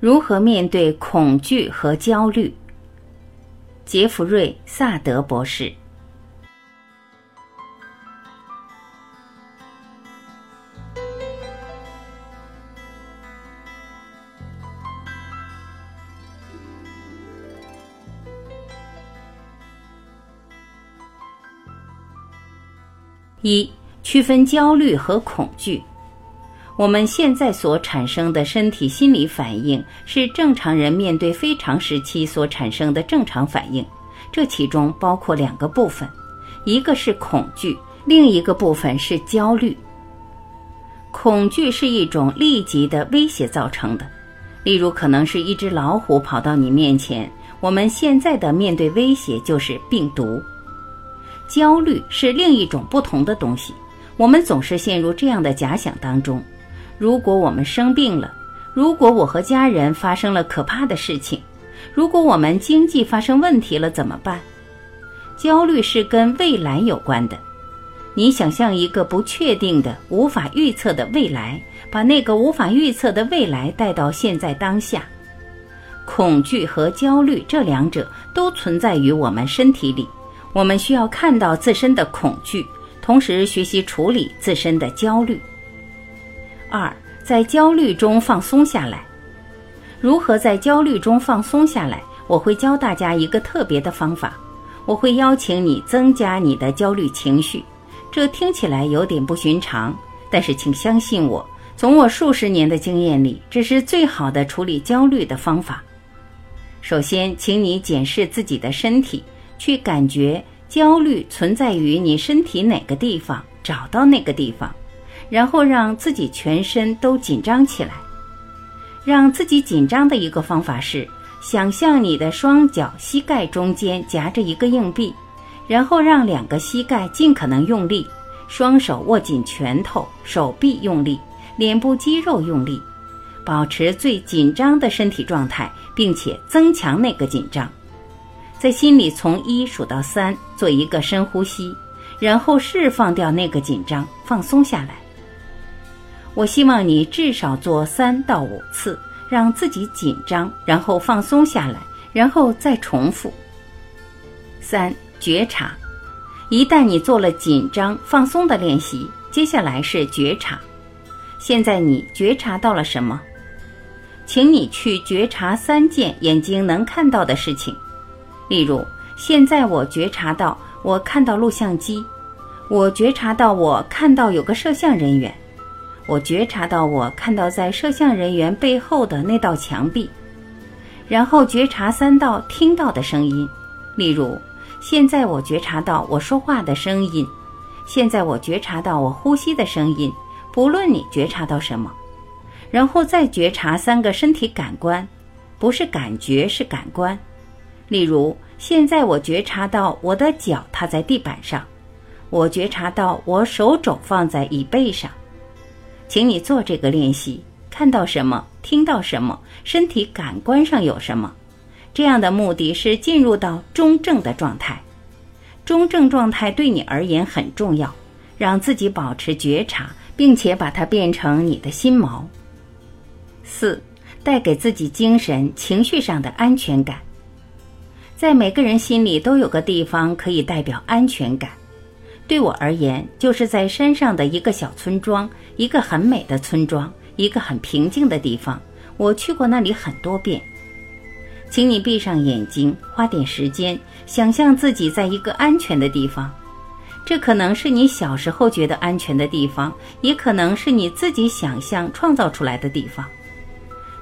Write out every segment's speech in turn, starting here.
如何面对恐惧和焦虑？杰弗瑞·萨德博士。一、区分焦虑和恐惧。我们现在所产生的身体心理反应，是正常人面对非常时期所产生的正常反应。这其中包括两个部分，一个是恐惧，另一个部分是焦虑。恐惧是一种立即的威胁造成的，例如可能是一只老虎跑到你面前。我们现在的面对威胁就是病毒。焦虑是另一种不同的东西，我们总是陷入这样的假想当中。如果我们生病了，如果我和家人发生了可怕的事情，如果我们经济发生问题了怎么办？焦虑是跟未来有关的。你想象一个不确定的、无法预测的未来，把那个无法预测的未来带到现在当下。恐惧和焦虑这两者都存在于我们身体里，我们需要看到自身的恐惧，同时学习处理自身的焦虑。二，在焦虑中放松下来。如何在焦虑中放松下来？我会教大家一个特别的方法。我会邀请你增加你的焦虑情绪。这听起来有点不寻常，但是请相信我，从我数十年的经验里，这是最好的处理焦虑的方法。首先，请你检视自己的身体，去感觉焦虑存在于你身体哪个地方，找到那个地方。然后让自己全身都紧张起来。让自己紧张的一个方法是，想象你的双脚膝盖中间夹着一个硬币，然后让两个膝盖尽可能用力，双手握紧拳头，手臂用力，脸部肌肉用力，保持最紧张的身体状态，并且增强那个紧张。在心里从一数到三，做一个深呼吸，然后释放掉那个紧张，放松下来。我希望你至少做三到五次，让自己紧张，然后放松下来，然后再重复。三、觉察。一旦你做了紧张、放松的练习，接下来是觉察。现在你觉察到了什么？请你去觉察三件眼睛能看到的事情。例如，现在我觉察到我看到录像机，我觉察到我看到有个摄像人员。我觉察到，我看到在摄像人员背后的那道墙壁，然后觉察三道听到的声音，例如，现在我觉察到我说话的声音，现在我觉察到我呼吸的声音，不论你觉察到什么，然后再觉察三个身体感官，不是感觉是感官，例如，现在我觉察到我的脚踏在地板上，我觉察到我手肘放在椅背上。请你做这个练习，看到什么，听到什么，身体感官上有什么，这样的目的是进入到中正的状态。中正状态对你而言很重要，让自己保持觉察，并且把它变成你的心锚。四，带给自己精神、情绪上的安全感。在每个人心里都有个地方可以代表安全感。对我而言，就是在山上的一个小村庄，一个很美的村庄，一个很平静的地方。我去过那里很多遍。请你闭上眼睛，花点时间，想象自己在一个安全的地方。这可能是你小时候觉得安全的地方，也可能是你自己想象创造出来的地方。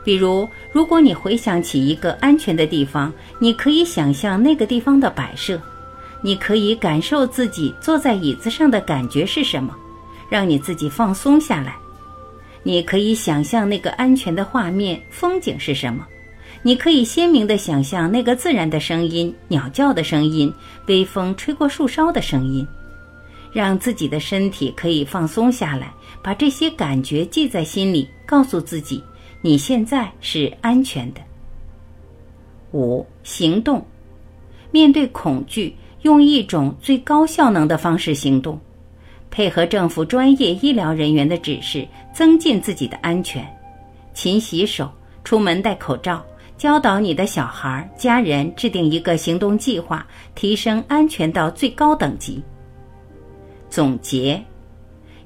比如，如果你回想起一个安全的地方，你可以想象那个地方的摆设。你可以感受自己坐在椅子上的感觉是什么，让你自己放松下来。你可以想象那个安全的画面、风景是什么。你可以鲜明地想象那个自然的声音、鸟叫的声音、微风吹过树梢的声音，让自己的身体可以放松下来，把这些感觉记在心里，告诉自己你现在是安全的。五、行动，面对恐惧。用一种最高效能的方式行动，配合政府专业医疗人员的指示，增进自己的安全。勤洗手，出门戴口罩，教导你的小孩、家人制定一个行动计划，提升安全到最高等级。总结：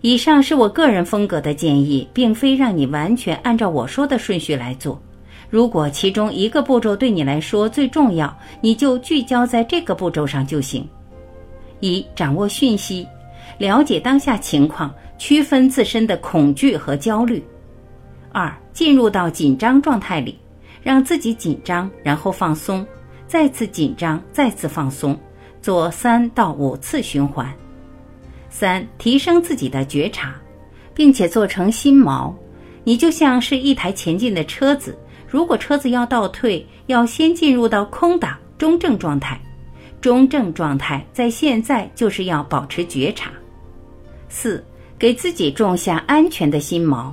以上是我个人风格的建议，并非让你完全按照我说的顺序来做。如果其中一个步骤对你来说最重要，你就聚焦在这个步骤上就行。一、掌握讯息，了解当下情况，区分自身的恐惧和焦虑。二、进入到紧张状态里，让自己紧张，然后放松，再次紧张，再次放松，做三到五次循环。三、提升自己的觉察，并且做成心锚，你就像是一台前进的车子。如果车子要倒退，要先进入到空档中正状态。中正状态在现在就是要保持觉察。四，给自己种下安全的心锚。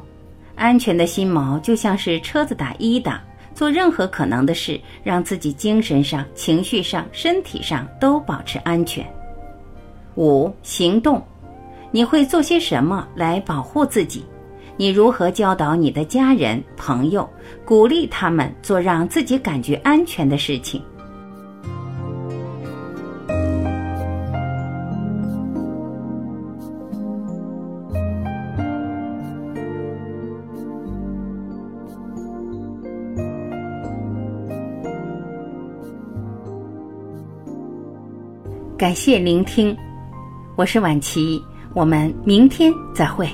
安全的心锚就像是车子打一档，做任何可能的事，让自己精神上、情绪上、身体上都保持安全。五，行动，你会做些什么来保护自己？你如何教导你的家人、朋友，鼓励他们做让自己感觉安全的事情？感谢聆听，我是婉琪，我们明天再会。